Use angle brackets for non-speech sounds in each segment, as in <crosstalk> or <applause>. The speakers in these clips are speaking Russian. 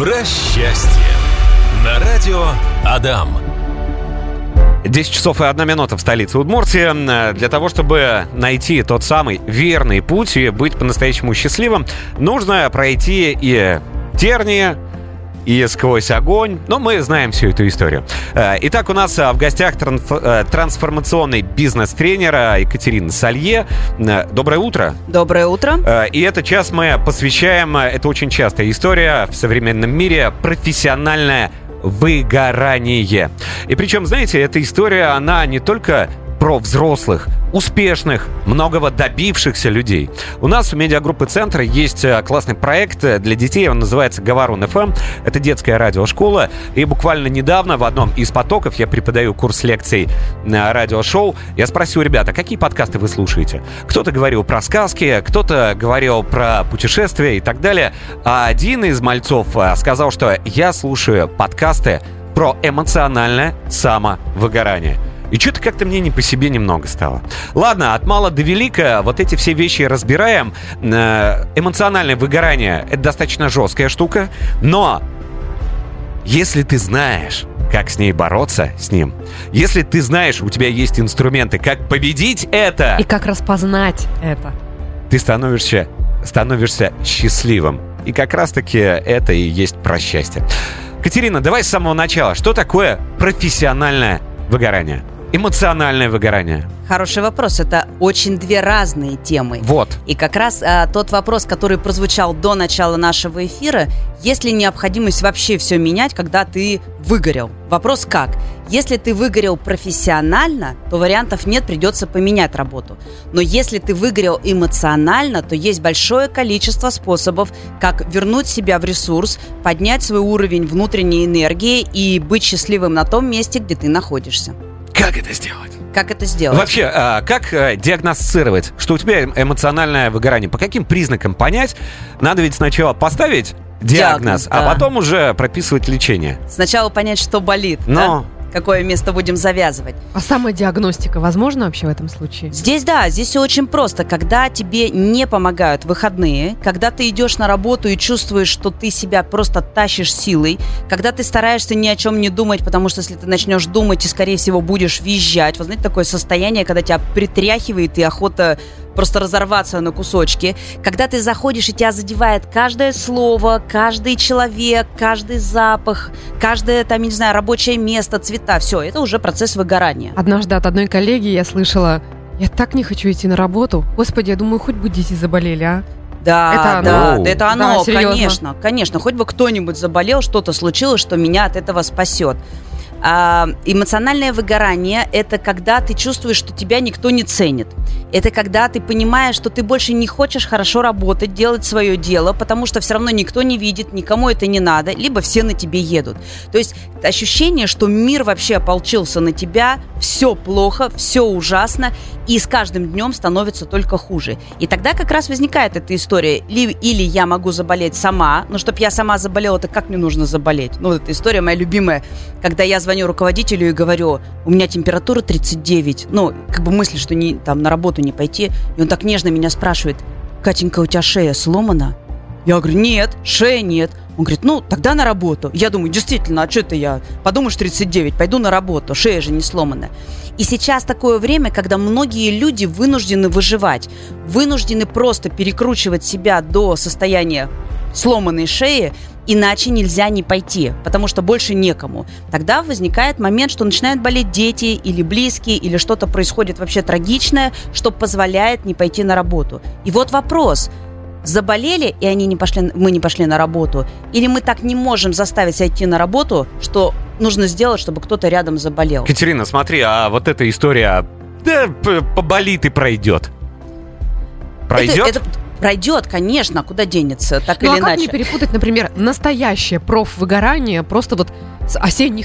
Про счастье. На радио Адам. 10 часов и одна минута в столице Удмуртии. Для того, чтобы найти тот самый верный путь и быть по-настоящему счастливым, нужно пройти и тернии, и сквозь огонь. Но мы знаем всю эту историю. Э, итак, у нас э, в гостях э, трансформационный бизнес-тренер Екатерина Салье. Доброе утро. Доброе утро. И этот час мы посвящаем, это очень частая история в современном мире, профессиональное выгорание. И причем, знаете, эта история, она не только про взрослых, успешных, многого добившихся людей. У нас у медиагруппы Центра есть э, классный проект э, для детей, он называется Говорун ФМ. Это детская радиошкола. И буквально недавно в одном из потоков я преподаю курс лекций на радиошоу. Я спросил ребята, какие подкасты вы слушаете? Кто-то говорил про сказки, кто-то говорил про путешествия и так далее. А один из мальцов э, сказал, что я слушаю подкасты про эмоциональное самовыгорание. И что-то как-то мне не по себе немного стало. Ладно, от мала до велика вот эти все вещи разбираем. Э, эмоциональное выгорание — это достаточно жесткая штука, но если ты знаешь, как с ней бороться, с ним. Если ты знаешь, у тебя есть инструменты, как победить это. И как распознать это. Ты становишься, становишься счастливым. И как раз-таки это и есть про счастье. Катерина, давай с самого начала. Что такое профессиональное выгорание? Эмоциональное выгорание? Хороший вопрос. Это очень две разные темы. Вот. И как раз а, тот вопрос, который прозвучал до начала нашего эфира, есть ли необходимость вообще все менять, когда ты выгорел? Вопрос как? Если ты выгорел профессионально, то вариантов нет, придется поменять работу. Но если ты выгорел эмоционально, то есть большое количество способов, как вернуть себя в ресурс, поднять свой уровень внутренней энергии и быть счастливым на том месте, где ты находишься. Как это сделать? Как это сделать? Вообще, а, как а, диагностировать, что у тебя эмоциональное выгорание? По каким признакам понять? Надо ведь сначала поставить диагноз, диагноз а да. потом уже прописывать лечение. Сначала понять, что болит. Но... Да? Какое место будем завязывать. А самодиагностика возможно вообще в этом случае? Здесь да, здесь все очень просто. Когда тебе не помогают выходные, когда ты идешь на работу и чувствуешь, что ты себя просто тащишь силой, когда ты стараешься ни о чем не думать, потому что если ты начнешь думать, ты, скорее всего, будешь визжать. Вы знаете, такое состояние, когда тебя притряхивает и охота просто разорваться на кусочки. Когда ты заходишь, и тебя задевает каждое слово, каждый человек, каждый запах, каждое, там, не знаю, рабочее место, цвета, все, это уже процесс выгорания. Однажды от одной коллеги я слышала, я так не хочу идти на работу. Господи, я думаю, хоть бы дети заболели, а? Да, это оно. да, да, это оно, да, конечно, конечно. Хоть бы кто-нибудь заболел, что-то случилось, что меня от этого спасет. А, эмоциональное выгорание – это когда ты чувствуешь, что тебя никто не ценит. Это когда ты понимаешь, что ты больше не хочешь хорошо работать, делать свое дело, потому что все равно никто не видит, никому это не надо, либо все на тебе едут. То есть ощущение, что мир вообще ополчился на тебя, все плохо, все ужасно, и с каждым днем становится только хуже. И тогда как раз возникает эта история. Или я могу заболеть сама, но чтобы я сама заболела, то как мне нужно заболеть? Ну, эта история моя любимая, когда я звоню руководителю и говорю, у меня температура 39, ну, как бы мысли, что не, там на работу не пойти, и он так нежно меня спрашивает, Катенька, у тебя шея сломана? Я говорю, нет, шея нет. Он говорит, ну, тогда на работу. Я думаю, действительно, а что это я? Подумаешь, 39, пойду на работу, шея же не сломанная. И сейчас такое время, когда многие люди вынуждены выживать, вынуждены просто перекручивать себя до состояния сломанной шеи, иначе нельзя не пойти, потому что больше некому. Тогда возникает момент, что начинают болеть дети или близкие, или что-то происходит вообще трагичное, что позволяет не пойти на работу. И вот вопрос – заболели, и они не пошли, мы не пошли на работу, или мы так не можем заставить себя идти на работу, что нужно сделать, чтобы кто-то рядом заболел. Катерина, смотри, а вот эта история да, поболит и пройдет. Пройдет? Это, это пройдет, конечно, куда денется, так ну, или а иначе. как не перепутать, например, настоящее профвыгорание просто вот с осенней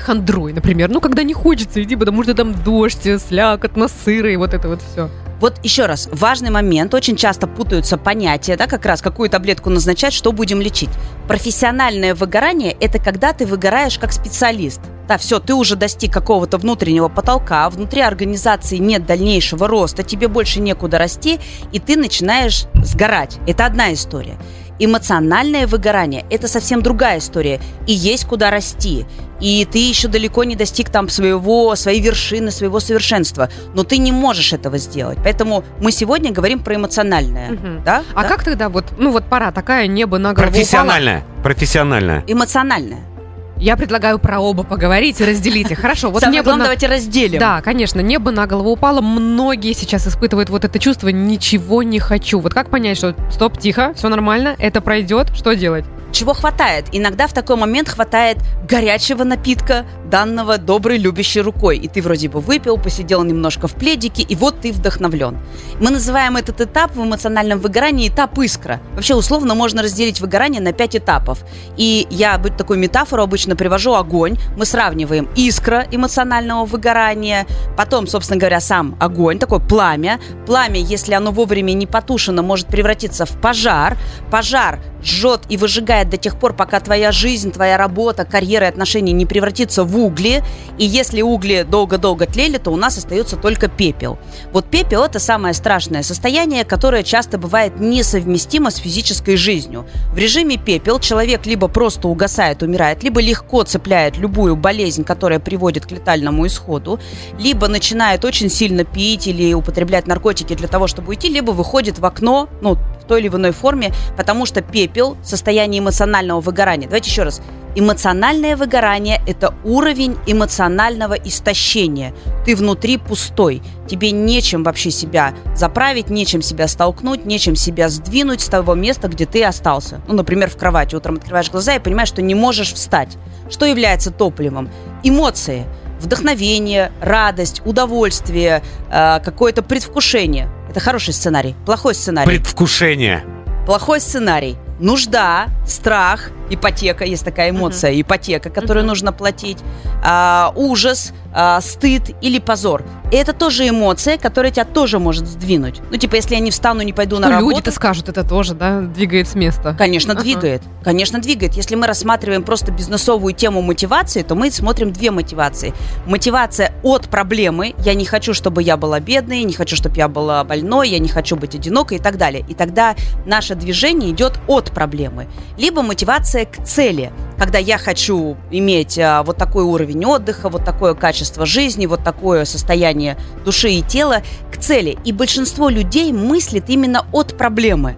например. Ну, когда не хочется идти, потому что там дождь, слякотно, сыро и вот это вот все. Вот еще раз, важный момент. Очень часто путаются понятия, да, как раз какую таблетку назначать, что будем лечить. Профессиональное выгорание – это когда ты выгораешь как специалист. Да, все, ты уже достиг какого-то внутреннего потолка, внутри организации нет дальнейшего роста, тебе больше некуда расти, и ты начинаешь сгорать. Это одна история. Эмоциональное выгорание – это совсем другая история. И есть куда расти. И ты еще далеко не достиг там своего, своей вершины, своего совершенства. Но ты не можешь этого сделать. Поэтому мы сегодня говорим про эмоциональное. Угу. Да? А да? как тогда вот, ну вот пора такая, небо на голову Профессиональное. Упало. Профессиональное. Эмоциональное. Я предлагаю про оба поговорить и разделить их. <laughs> Хорошо, вот Самое небо главное, на... давайте разделим. Да, конечно, небо на голову упало. Многие сейчас испытывают вот это чувство «ничего не хочу». Вот как понять, что стоп, тихо, все нормально, это пройдет, что делать? Чего хватает? Иногда в такой момент хватает горячего напитка, данного доброй, любящей рукой. И ты вроде бы выпил, посидел немножко в пледике, и вот ты вдохновлен. Мы называем этот этап в эмоциональном выгорании этап искра. Вообще, условно, можно разделить выгорание на пять этапов. И я такую метафору обычно привожу огонь. Мы сравниваем искра эмоционального выгорания, потом, собственно говоря, сам огонь, такое пламя. Пламя, если оно вовремя не потушено, может превратиться в пожар. Пожар жжет и выжигает до тех пор, пока твоя жизнь, твоя работа, карьера и отношения не превратится в угли. И если угли долго-долго тлели, то у нас остается только пепел. Вот пепел – это самое страшное состояние, которое часто бывает несовместимо с физической жизнью. В режиме пепел человек либо просто угасает, умирает, либо легко цепляет любую болезнь, которая приводит к летальному исходу, либо начинает очень сильно пить или употреблять наркотики для того, чтобы уйти, либо выходит в окно, ну, в той или иной форме, потому что пепел – состояние эмоционального выгорания. Давайте еще раз. Эмоциональное выгорание – это уровень эмоционального истощения. Ты внутри пустой. Тебе нечем вообще себя заправить, нечем себя столкнуть, нечем себя сдвинуть с того места, где ты остался. Ну, например, в кровати. Утром открываешь глаза и понимаешь, что не можешь встать. Что является топливом? Эмоции вдохновение, радость, удовольствие, э, какое-то предвкушение. Это хороший сценарий. Плохой сценарий. Предвкушение. Плохой сценарий. Нужда, страх, ипотека, есть такая эмоция, uh-huh. ипотека, которую uh-huh. нужно платить, а, ужас, а, стыд или позор. И это тоже эмоция, которая тебя тоже может сдвинуть. Ну, типа, если я не встану, не пойду на ну, работу... люди-то скажут, это тоже, да, двигает с места. Конечно, uh-huh. двигает. Конечно, двигает. Если мы рассматриваем просто бизнесовую тему мотивации, то мы смотрим две мотивации. Мотивация от проблемы. Я не хочу, чтобы я была бедной, не хочу, чтобы я была больной, я не хочу быть одинокой и так далее. И тогда наше движение идет от проблемы. Либо мотивация ориентация к цели. Когда я хочу иметь а, вот такой уровень отдыха, вот такое качество жизни, вот такое состояние души и тела к цели. И большинство людей мыслит именно от проблемы.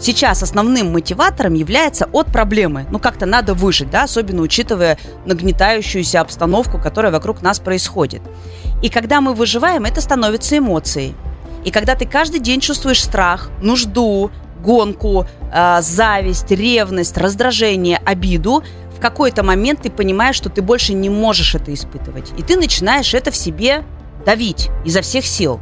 Сейчас основным мотиватором является от проблемы. Ну, как-то надо выжить, да, особенно учитывая нагнетающуюся обстановку, которая вокруг нас происходит. И когда мы выживаем, это становится эмоцией. И когда ты каждый день чувствуешь страх, нужду, гонку, э, зависть, ревность, раздражение, обиду, в какой-то момент ты понимаешь, что ты больше не можешь это испытывать. И ты начинаешь это в себе давить изо всех сил.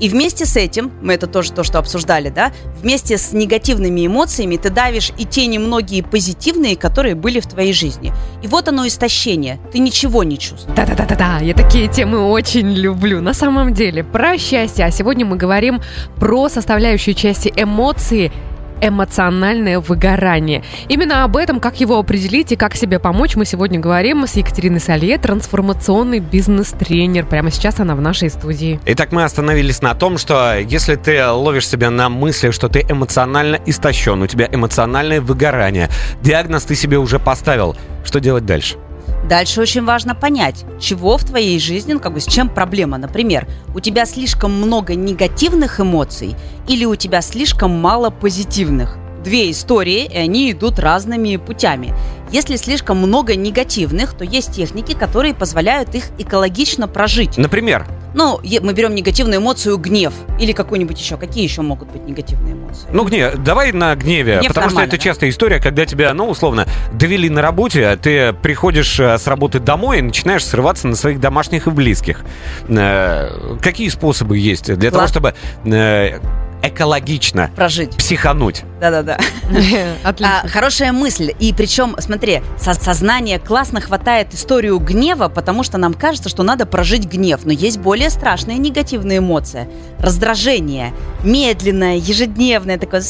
И вместе с этим, мы это тоже то, что обсуждали, да, вместе с негативными эмоциями ты давишь и те немногие позитивные, которые были в твоей жизни. И вот оно истощение. Ты ничего не чувствуешь. Да-да-да-да, я такие темы очень люблю. На самом деле, про счастье. А сегодня мы говорим про составляющие части эмоции эмоциональное выгорание. Именно об этом, как его определить и как себе помочь, мы сегодня говорим с Екатериной Салье, трансформационный бизнес-тренер. Прямо сейчас она в нашей студии. Итак, мы остановились на том, что если ты ловишь себя на мысли, что ты эмоционально истощен, у тебя эмоциональное выгорание, диагноз ты себе уже поставил, что делать дальше? Дальше очень важно понять, чего в твоей жизни, ну как бы с чем проблема. Например, у тебя слишком много негативных эмоций или у тебя слишком мало позитивных. Две истории, и они идут разными путями. Если слишком много негативных, то есть техники, которые позволяют их экологично прожить. Например? Ну, мы берем негативную эмоцию гнев или какую-нибудь еще. Какие еще могут быть негативные эмоции? Ну, гнев. Давай на гневе, гнев потому что это да? частая история, когда тебя, ну, условно, довели на работе, а ты приходишь э, с работы домой и начинаешь срываться на своих домашних и близких. Э, какие способы есть для Ла... того, чтобы э, экологично прожить, психануть. Да-да-да. <laughs> Отлично. А, хорошая мысль. И причем, смотри, со сознания классно хватает историю гнева, потому что нам кажется, что надо прожить гнев. Но есть более страшная негативная эмоция. Раздражение. Медленное, ежедневное, такое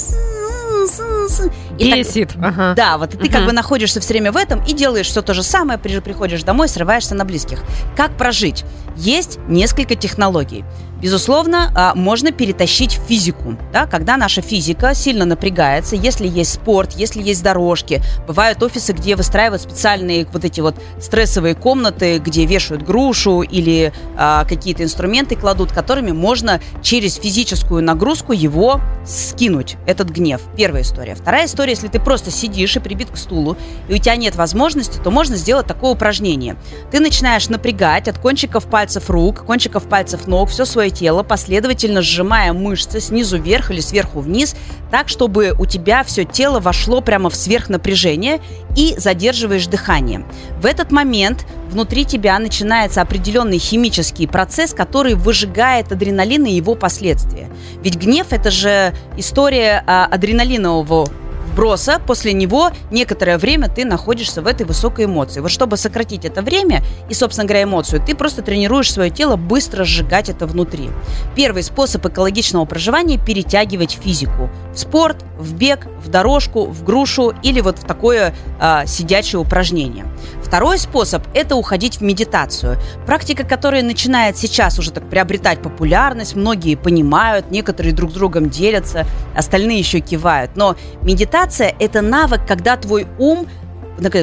И Бесит. Так, ага. Да, вот и ты угу. как бы находишься все время в этом и делаешь все то же самое, приходишь домой, срываешься на близких. Как прожить? Есть несколько технологий. Безусловно, а, можно перетащить в физику, да, когда наша физика сильно напрягается, если есть спорт, если есть дорожки. Бывают офисы, где выстраивают специальные вот эти вот стрессовые комнаты, где вешают грушу или а, какие-то инструменты кладут, которыми можно через физическую нагрузку его скинуть, этот гнев. Первая история. Вторая история, если ты просто сидишь и прибит к стулу, и у тебя нет возможности, то можно сделать такое упражнение. Ты начинаешь напрягать от кончиков пальцев рук, кончиков пальцев ног, все свое тело, последовательно сжимая мышцы снизу вверх или сверху вниз, так, чтобы у тебя все тело вошло прямо в сверхнапряжение и задерживаешь дыхание. В этот момент внутри тебя начинается определенный химический процесс, который выжигает адреналин и его последствия. Ведь гнев – это же история а, адреналинового вброса, после него некоторое время ты находишься в этой высокой эмоции. Вот чтобы сократить это время и, собственно говоря, эмоцию, ты просто тренируешь свое тело быстро сжигать это внутри. Первый способ экологичного проживания – перетягивать физику. В спорт, в бег, в дорожку, в грушу или вот в такое э, сидячее упражнение. Второй способ – это уходить в медитацию. Практика, которая начинает сейчас уже так приобретать популярность, многие понимают, некоторые друг с другом делятся, остальные еще кивают. Но медитация – это навык, когда твой ум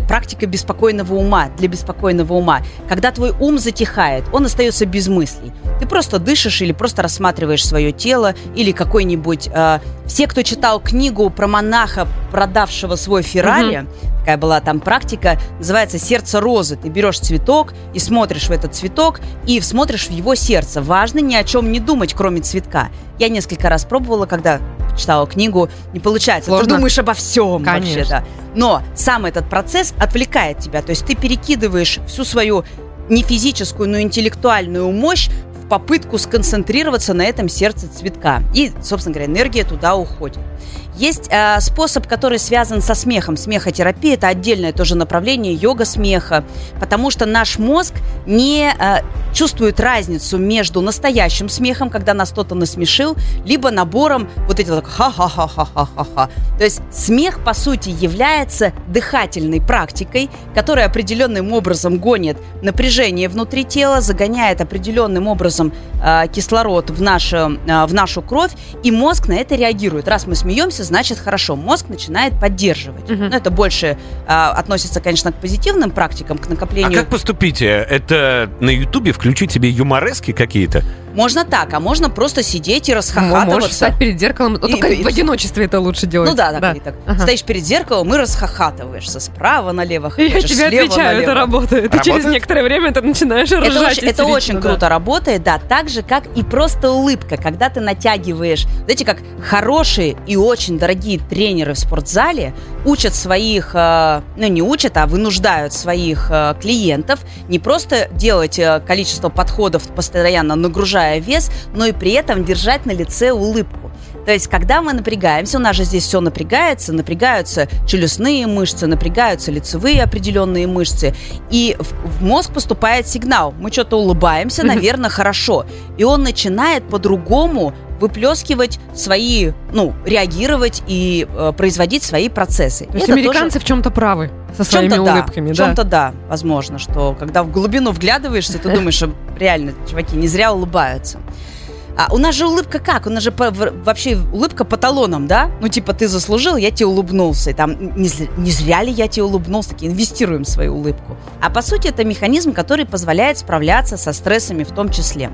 практика беспокойного ума, для беспокойного ума. Когда твой ум затихает, он остается без мыслей. Ты просто дышишь или просто рассматриваешь свое тело или какой-нибудь... Э, все, кто читал книгу про монаха, продавшего свой Феррари, угу. такая была там практика, называется «Сердце розы». Ты берешь цветок и смотришь в этот цветок и смотришь в его сердце. Важно ни о чем не думать, кроме цветка. Я несколько раз пробовала, когда читала книгу, не получается. Сложно. Ты думаешь обо всем Конечно. вообще, да. Но сам этот процесс отвлекает тебя. То есть ты перекидываешь всю свою не физическую, но интеллектуальную мощь попытку сконцентрироваться на этом сердце цветка. И, собственно говоря, энергия туда уходит. Есть э, способ, который связан со смехом. Смехотерапия – это отдельное тоже направление йога смеха, потому что наш мозг не э, чувствует разницу между настоящим смехом, когда нас кто-то насмешил, либо набором вот этого ха-ха-ха-ха-ха-ха. То есть смех, по сути, является дыхательной практикой, которая определенным образом гонит напряжение внутри тела, загоняет определенным образом э, кислород в, наше, э, в нашу кровь, и мозг на это реагирует. Раз мы смеемся, значит хорошо. Мозг начинает поддерживать. Угу. Ну, это больше а, относится, конечно, к позитивным практикам, к накоплению. А как поступить? Это на Ютубе включить себе юморески какие-то? Можно так, а можно просто сидеть и расхохатываться. Можешь стать перед зеркалом. И, только и, в одиночестве это лучше делать. Ну да, так, да. так. Ага. Стоишь перед зеркалом и расхохатываешься справа налево. Я тебе отвечаю, налево. это работает. работает. через некоторое время ты начинаешь ржать. Это очень, это очень да. круто работает, да. Так же, как и просто улыбка. Когда ты натягиваешь, знаете, как хорошие и очень дорогие тренеры в спортзале учат своих, э, ну не учат, а вынуждают своих э, клиентов не просто делать э, количество подходов, постоянно нагружая вес, но и при этом держать на лице улыбку. То есть, когда мы напрягаемся, у нас же здесь все напрягается, напрягаются челюстные мышцы, напрягаются лицевые определенные мышцы, и в, в мозг поступает сигнал. Мы что-то улыбаемся, наверное, хорошо. И он начинает по-другому выплескивать свои, ну, реагировать и э, производить свои процессы. То есть Это американцы тоже... в чем-то правы со своими чем улыбками, да? В чем-то да, возможно, что когда в глубину вглядываешься, ты думаешь, что реально чуваки не зря улыбаются. А у нас же улыбка как? У нас же по, вообще улыбка по талонам, да? Ну, типа, ты заслужил, я тебе улыбнулся. И там, не, не зря ли я тебе улыбнулся? Такие, инвестируем в свою улыбку. А по сути, это механизм, который позволяет справляться со стрессами в том числе.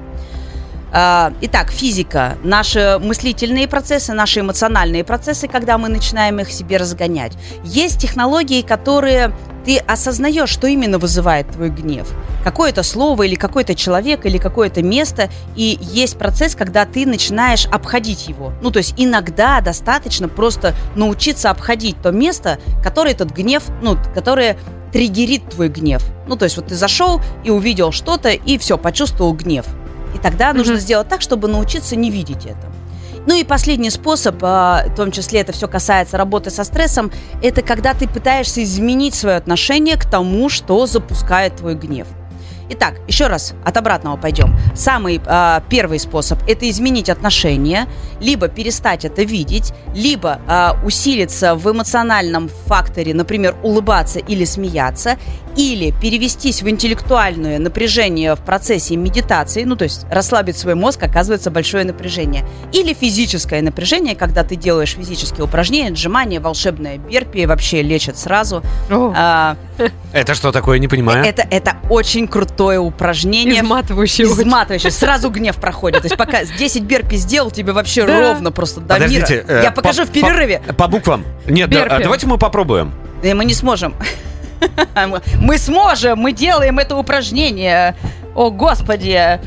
А, итак, физика, наши мыслительные процессы, наши эмоциональные процессы, когда мы начинаем их себе разгонять. Есть технологии, которые ты осознаешь, что именно вызывает твой гнев. Какое-то слово или какой-то человек или какое-то место. И есть процесс, когда ты начинаешь обходить его. Ну, то есть иногда достаточно просто научиться обходить то место, которое этот гнев, ну, которое триггерит твой гнев. Ну, то есть вот ты зашел и увидел что-то, и все, почувствовал гнев. Тогда mm-hmm. нужно сделать так, чтобы научиться не видеть это. Ну и последний способ, а, в том числе это все касается работы со стрессом, это когда ты пытаешься изменить свое отношение к тому, что запускает твой гнев. Итак, еще раз от обратного пойдем. Самый э, первый способ – это изменить отношения, либо перестать это видеть, либо э, усилиться в эмоциональном факторе, например, улыбаться или смеяться, или перевестись в интеллектуальное напряжение в процессе медитации, ну то есть расслабить свой мозг, оказывается большое напряжение, или физическое напряжение, когда ты делаешь физические упражнения, отжимания, волшебное берпи, вообще лечат сразу. А, это что такое, не понимаю? Это, это очень крутое упражнение. Изматывающее. Изматывающее. Сразу гнев проходит. То есть пока 10 берпи сделал, тебе вообще да. ровно просто до Подождите, мира. Э, Я покажу по, в перерыве. По, по буквам. Нет, да, давайте мы попробуем. И мы не сможем. <laughs> Мы сможем, мы делаем это упражнение. О, Господи.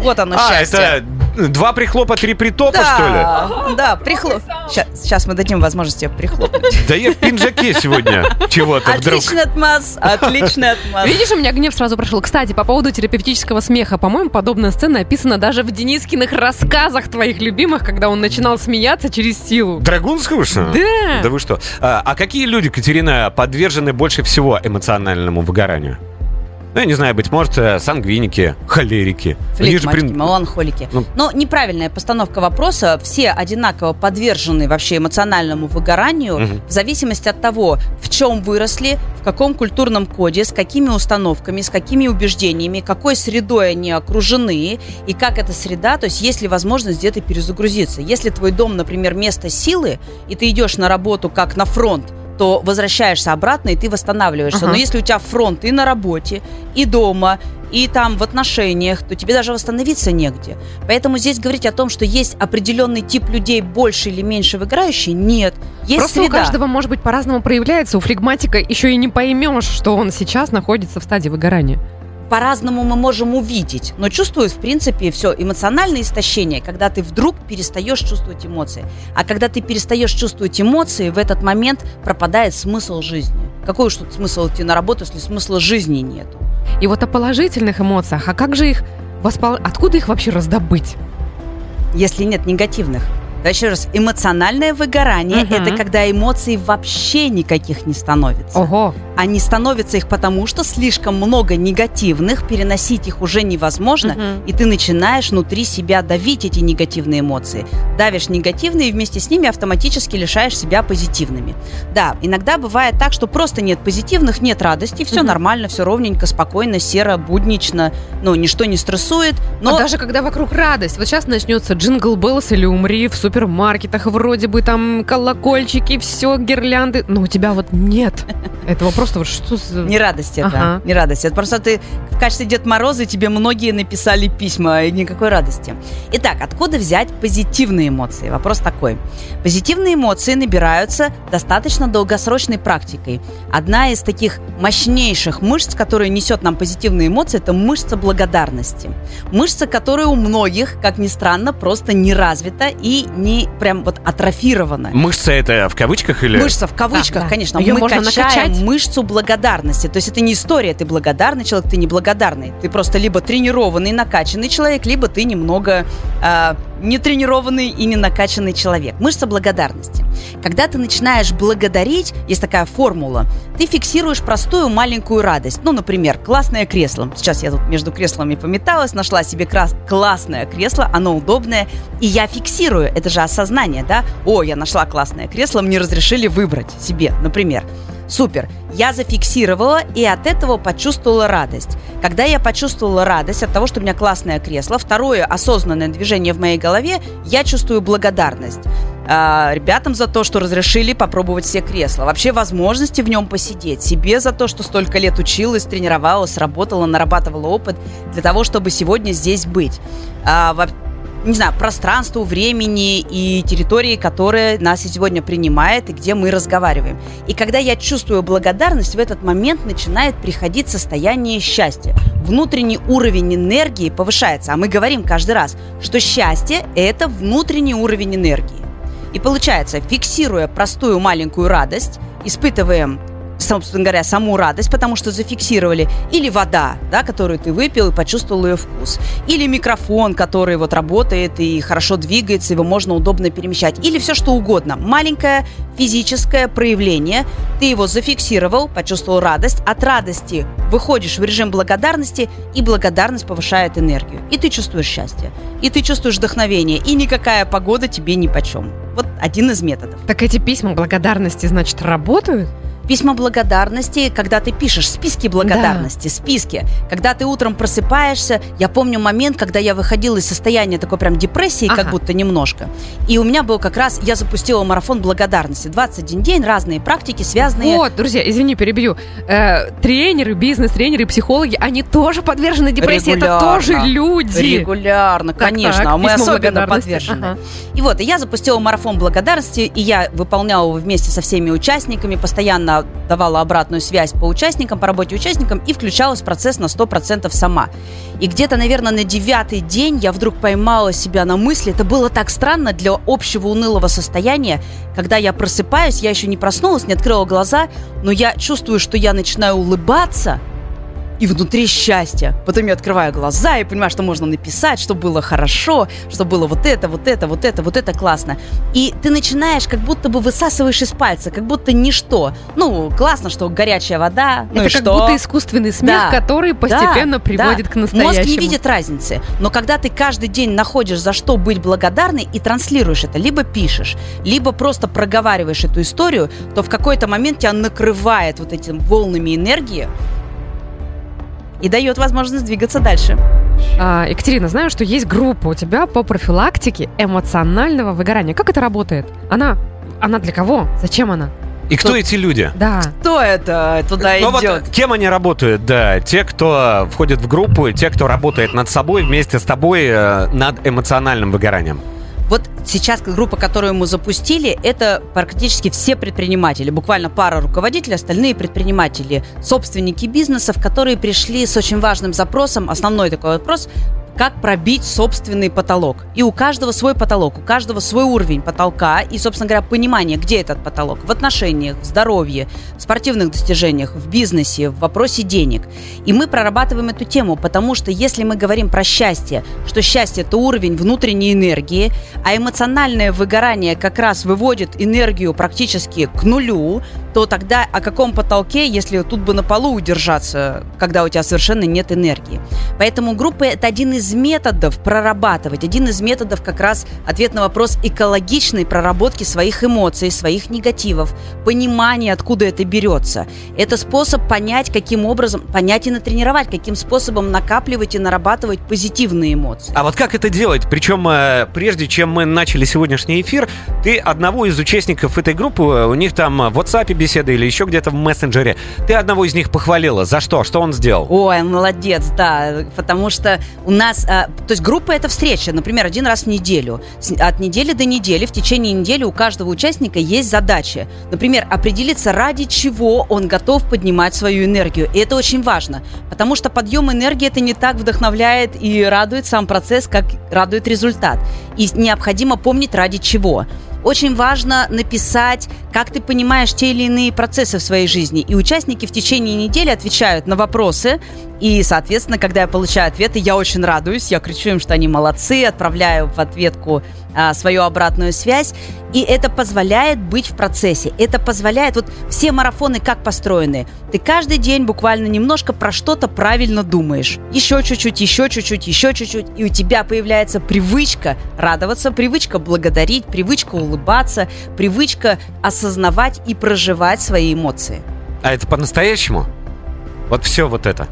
Вот оно а, счастье. это Два прихлопа, три притопа, да, что ли? Да, прихлоп. Сейчас, сейчас мы дадим возможность тебе прихлопнуть. Да я в пинжаке сегодня чего-то вдруг. Отличный отмаз, отличный отмаз. Видишь, у меня гнев сразу прошел. Кстати, по поводу терапевтического смеха. По-моему, подобная сцена описана даже в Денискиных рассказах твоих любимых, когда он начинал смеяться через силу. Драгунского, что? Да. Да вы что? А, а какие люди, Катерина, подвержены больше всего эмоциональному выгоранию? Ну, я не знаю, быть может, э, сангвиники, холерики. Флегматики, при... меланхолики. Ну... Но неправильная постановка вопроса. Все одинаково подвержены вообще эмоциональному выгоранию угу. в зависимости от того, в чем выросли, в каком культурном коде, с какими установками, с какими убеждениями, какой средой они окружены, и как эта среда, то есть есть ли возможность где-то перезагрузиться. Если твой дом, например, место силы, и ты идешь на работу как на фронт, то возвращаешься обратно, и ты восстанавливаешься. Uh-huh. Но если у тебя фронт и на работе, и дома, и там в отношениях, то тебе даже восстановиться негде. Поэтому здесь говорить о том, что есть определенный тип людей больше или меньше выиграющий, нет. Есть Просто среда. у каждого, может быть, по-разному проявляется. У флегматика еще и не поймешь, что он сейчас находится в стадии выгорания по-разному мы можем увидеть, но чувствуют, в принципе, все идеальное истощение, когда ты вдруг перестаешь чувствовать эмоции. А когда ты перестаешь чувствовать эмоции, в этот момент пропадает смысл жизни. Какой уж тут смысл идти на работу, если смысла жизни нету? И вот о положительных эмоциях, а как же их воспол... Откуда их вообще раздобыть? Если нет негативных. Еще раз, эмоциональное выгорание угу. это когда эмоций вообще никаких не становится. Ого. Не становится их потому, что слишком много негативных, переносить их уже невозможно, угу. и ты начинаешь внутри себя давить эти негативные эмоции. Давишь негативные, и вместе с ними автоматически лишаешь себя позитивными. Да, иногда бывает так, что просто нет позитивных, нет радости, все угу. нормально, все ровненько, спокойно, серо, буднично, ну, ничто не стрессует. Но... А даже когда вокруг радость, вот сейчас начнется Jingle Bells или умри в супермаркетах, вроде бы там колокольчики, все, гирлянды, но у тебя вот нет этого просто вот что за... Не радость это, ага. не радость. Это просто ты в качестве Дед Мороза тебе многие написали письма, и никакой радости. Итак, откуда взять позитивные эмоции? Вопрос такой. Позитивные эмоции набираются достаточно долгосрочной практикой. Одна из таких мощнейших мышц, которая несет нам позитивные эмоции, это мышца благодарности. Мышца, которая у многих, как ни странно, просто не развита и не прям вот атрофирована. Мышца это в кавычках или? Мышца в кавычках, да, конечно. Ее Мы можно качаем накачать. мышцу благодарности. То есть это не история, ты благодарный человек, ты неблагодарный. Ты просто либо тренированный, накачанный человек, либо ты немного э, нетренированный и не накачанный человек. Мышца благодарности. Когда ты начинаешь благодарить, есть такая формула, ты фиксируешь простую маленькую радость. Ну, например, классное кресло. Сейчас я тут между креслами пометалась, нашла себе крас- классное кресло, оно удобное, и я фиксирую. Это же осознание, да? О, я нашла классное кресло, мне разрешили выбрать себе, например. Супер. Я зафиксировала и от этого почувствовала радость. Когда я почувствовала радость от того, что у меня классное кресло, второе осознанное движение в моей голове, я чувствую благодарность э, ребятам за то, что разрешили попробовать все кресла. Вообще возможности в нем посидеть. Себе за то, что столько лет училась, тренировалась, работала, нарабатывала опыт для того, чтобы сегодня здесь быть. А, не знаю, пространству, времени и территории, которая нас сегодня принимает и где мы разговариваем. И когда я чувствую благодарность, в этот момент начинает приходить состояние счастья. Внутренний уровень энергии повышается. А мы говорим каждый раз, что счастье – это внутренний уровень энергии. И получается, фиксируя простую маленькую радость, испытываем собственно говоря, саму радость, потому что зафиксировали, или вода, да, которую ты выпил и почувствовал ее вкус, или микрофон, который вот работает и хорошо двигается, его можно удобно перемещать, или все что угодно. Маленькое физическое проявление, ты его зафиксировал, почувствовал радость, от радости выходишь в режим благодарности, и благодарность повышает энергию, и ты чувствуешь счастье, и ты чувствуешь вдохновение, и никакая погода тебе ни почем. Вот один из методов. Так эти письма благодарности, значит, работают? Письма благодарности, когда ты пишешь списки благодарности, да. списки. Когда ты утром просыпаешься, я помню момент, когда я выходила из состояния такой прям депрессии, ага. как будто немножко. И у меня был как раз, я запустила марафон благодарности. 21 день, разные практики, связанные... Вот, друзья, извини, перебью. Э, тренеры, бизнес-тренеры, психологи, они тоже подвержены депрессии. Регулярно. Это тоже люди. Регулярно, так, конечно. Так, а мы особенно подвержены. Ага. И вот, и я запустила марафон благодарности, и я выполняла его вместе со всеми участниками, постоянно давала обратную связь по участникам, по работе участникам и включалась в процесс на 100% сама. И где-то, наверное, на девятый день я вдруг поймала себя на мысли, это было так странно для общего унылого состояния, когда я просыпаюсь, я еще не проснулась, не открыла глаза, но я чувствую, что я начинаю улыбаться – и внутри счастье. Потом я открываю глаза и понимаю, что можно написать, что было хорошо, что было вот это, вот это, вот это, вот это классно. И ты начинаешь как будто бы высасываешь из пальца, как будто ничто. Ну, классно, что горячая вода, ну это как что? будто искусственный смех, да. который постепенно да, приводит да. к настоящему. Мозг не видит разницы, но когда ты каждый день находишь за что быть благодарной и транслируешь это, либо пишешь, либо просто проговариваешь эту историю, то в какой-то момент тебя накрывает вот этими волнами энергии, и дает возможность двигаться дальше. А, Екатерина, знаю, что есть группа у тебя по профилактике эмоционального выгорания. Как это работает? Она, она для кого? Зачем она? И кто, кто эти люди? Да. Кто это туда ну, идет? Вот, кем они работают? Да, те, кто входит в группу, те, кто работает над собой вместе с тобой э, над эмоциональным выгоранием. Вот сейчас группа, которую мы запустили, это практически все предприниматели. Буквально пара руководителей, остальные предприниматели, собственники бизнесов, которые пришли с очень важным запросом. Основной такой вопрос как пробить собственный потолок. И у каждого свой потолок, у каждого свой уровень потолка и, собственно говоря, понимание, где этот потолок. В отношениях, в здоровье, в спортивных достижениях, в бизнесе, в вопросе денег. И мы прорабатываем эту тему, потому что если мы говорим про счастье, что счастье – это уровень внутренней энергии, а эмоциональное выгорание как раз выводит энергию практически к нулю, то тогда о каком потолке, если тут бы на полу удержаться, когда у тебя совершенно нет энергии. Поэтому группа – это один из методов прорабатывать, один из методов как раз ответ на вопрос экологичной проработки своих эмоций, своих негативов, понимания, откуда это берется. Это способ понять, каким образом, понять и натренировать, каким способом накапливать и нарабатывать позитивные эмоции. А вот как это делать? Причем, э, прежде чем мы начали сегодняшний эфир, ты одного из участников этой группы, э, у них там в WhatsApp беседа или еще где-то в мессенджере, ты одного из них похвалила. За что? Что он сделал? Ой, молодец, да. Потому что у нас нас, а, то есть группа это встреча, например, один раз в неделю. От недели до недели, в течение недели у каждого участника есть задача. Например, определиться, ради чего он готов поднимать свою энергию. И это очень важно, потому что подъем энергии это не так вдохновляет и радует сам процесс, как радует результат. И необходимо помнить, ради чего. Очень важно написать, как ты понимаешь те или иные процессы в своей жизни. И участники в течение недели отвечают на вопросы. И, соответственно, когда я получаю ответы, я очень радуюсь. Я кричу им, что они молодцы, отправляю в ответку а, свою обратную связь. И это позволяет быть в процессе. Это позволяет... Вот все марафоны как построены? Ты каждый день буквально немножко про что-то правильно думаешь. Еще чуть-чуть, еще чуть-чуть, еще чуть-чуть. И у тебя появляется привычка радоваться, привычка благодарить, привычка улыбаться, привычка осознавать и проживать свои эмоции. А это по-настоящему? Вот все вот это.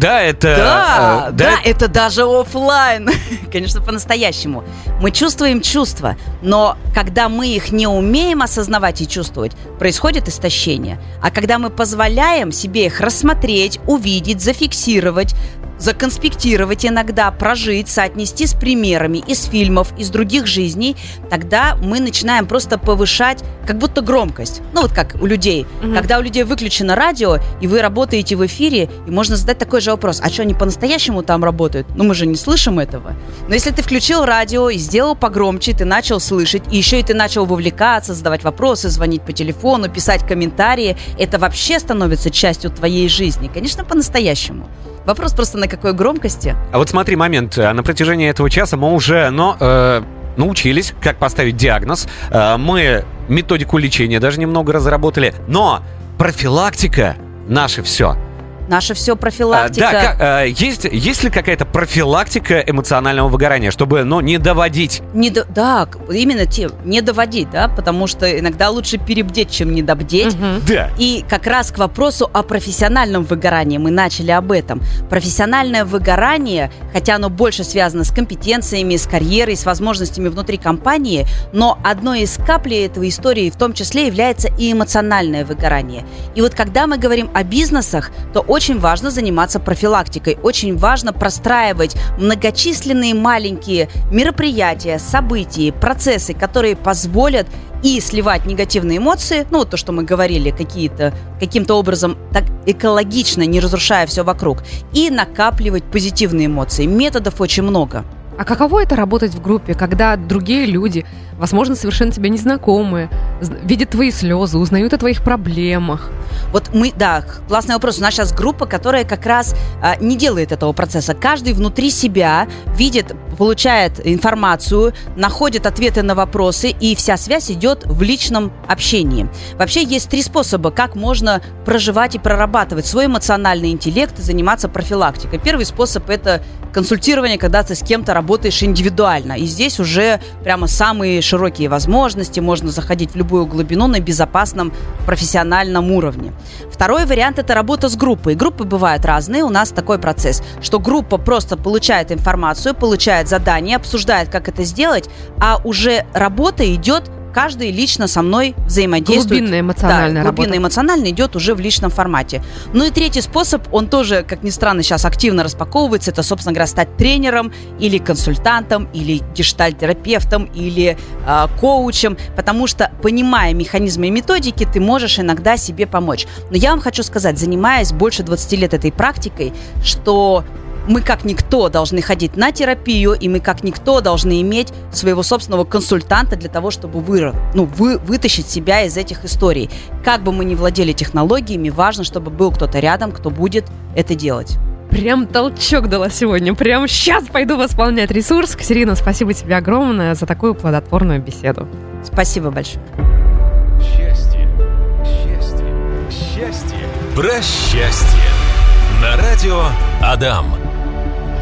Да, это... Да, э, да, да, это даже офлайн. <laughs> Конечно, по-настоящему. Мы чувствуем чувства, но когда мы их не умеем осознавать и чувствовать, происходит истощение. А когда мы позволяем себе их рассмотреть, увидеть, зафиксировать, законспектировать иногда, прожить, соотнести с примерами из фильмов, из других жизней, тогда мы начинаем просто повышать как будто громкость. Ну вот как у людей. Угу. Когда у людей выключено радио, и вы работаете в эфире, и можно задать такой же вопрос, а что они по-настоящему там работают? Ну мы же не слышим этого. Но если ты включил радио и сделал погромче, ты начал слышать, и еще и ты начал вовлекаться, задавать вопросы, звонить по телефону, писать комментарии, это вообще становится частью твоей жизни. Конечно, по-настоящему. Вопрос просто на какой громкости. А вот смотри, момент. А на протяжении этого часа мы уже, но э, научились, как поставить диагноз. Э, мы методику лечения даже немного разработали. Но профилактика наше все. Наше все профилактика. А, да, как, а, есть, есть ли какая-то профилактика эмоционального выгорания, чтобы, ну, не доводить? Не до, да, именно те, не доводить, да, потому что иногда лучше перебдеть, чем недобдеть. Угу. Да. И как раз к вопросу о профессиональном выгорании мы начали об этом. Профессиональное выгорание, хотя оно больше связано с компетенциями, с карьерой, с возможностями внутри компании, но одной из каплей этой истории в том числе является и эмоциональное выгорание. И вот когда мы говорим о бизнесах, то очень очень важно заниматься профилактикой, очень важно простраивать многочисленные маленькие мероприятия, события, процессы, которые позволят и сливать негативные эмоции, ну, то, что мы говорили, какие-то, каким-то образом так экологично, не разрушая все вокруг, и накапливать позитивные эмоции. Методов очень много. А каково это работать в группе, когда другие люди, возможно, совершенно тебе незнакомые, видят твои слезы, узнают о твоих проблемах? Вот мы, да, классный вопрос. У нас сейчас группа, которая как раз а, не делает этого процесса. Каждый внутри себя видит, получает информацию, находит ответы на вопросы, и вся связь идет в личном общении. Вообще есть три способа, как можно проживать и прорабатывать свой эмоциональный интеллект и заниматься профилактикой. Первый способ – это консультирование, когда ты с кем-то работаешь индивидуально. И здесь уже прямо самые широкие возможности, можно заходить в любую глубину на безопасном профессиональном уровне. Второй вариант – это работа с группой. Группы бывают разные, у нас такой процесс, что группа просто получает информацию, получает задание, обсуждает, как это сделать, а уже работа идет каждый лично со мной взаимодействует. Глубинная эмоциональная да, глубинно эмоционально идет уже в личном формате. Ну и третий способ, он тоже, как ни странно, сейчас активно распаковывается, это, собственно говоря, стать тренером или консультантом, или гештальтерапевтом, или э, коучем, потому что, понимая механизмы и методики, ты можешь иногда себе помочь. Но я вам хочу сказать, занимаясь больше 20 лет этой практикой, что мы как никто должны ходить на терапию, и мы как никто должны иметь своего собственного консультанта для того, чтобы вы, ну, вы, вытащить себя из этих историй. Как бы мы ни владели технологиями, важно, чтобы был кто-то рядом, кто будет это делать. Прям толчок дала сегодня. Прям сейчас пойду восполнять ресурс. Катерина, спасибо тебе огромное за такую плодотворную беседу. Спасибо большое. Счастье. Счастье. Счастье. Про счастье. На радио Адам.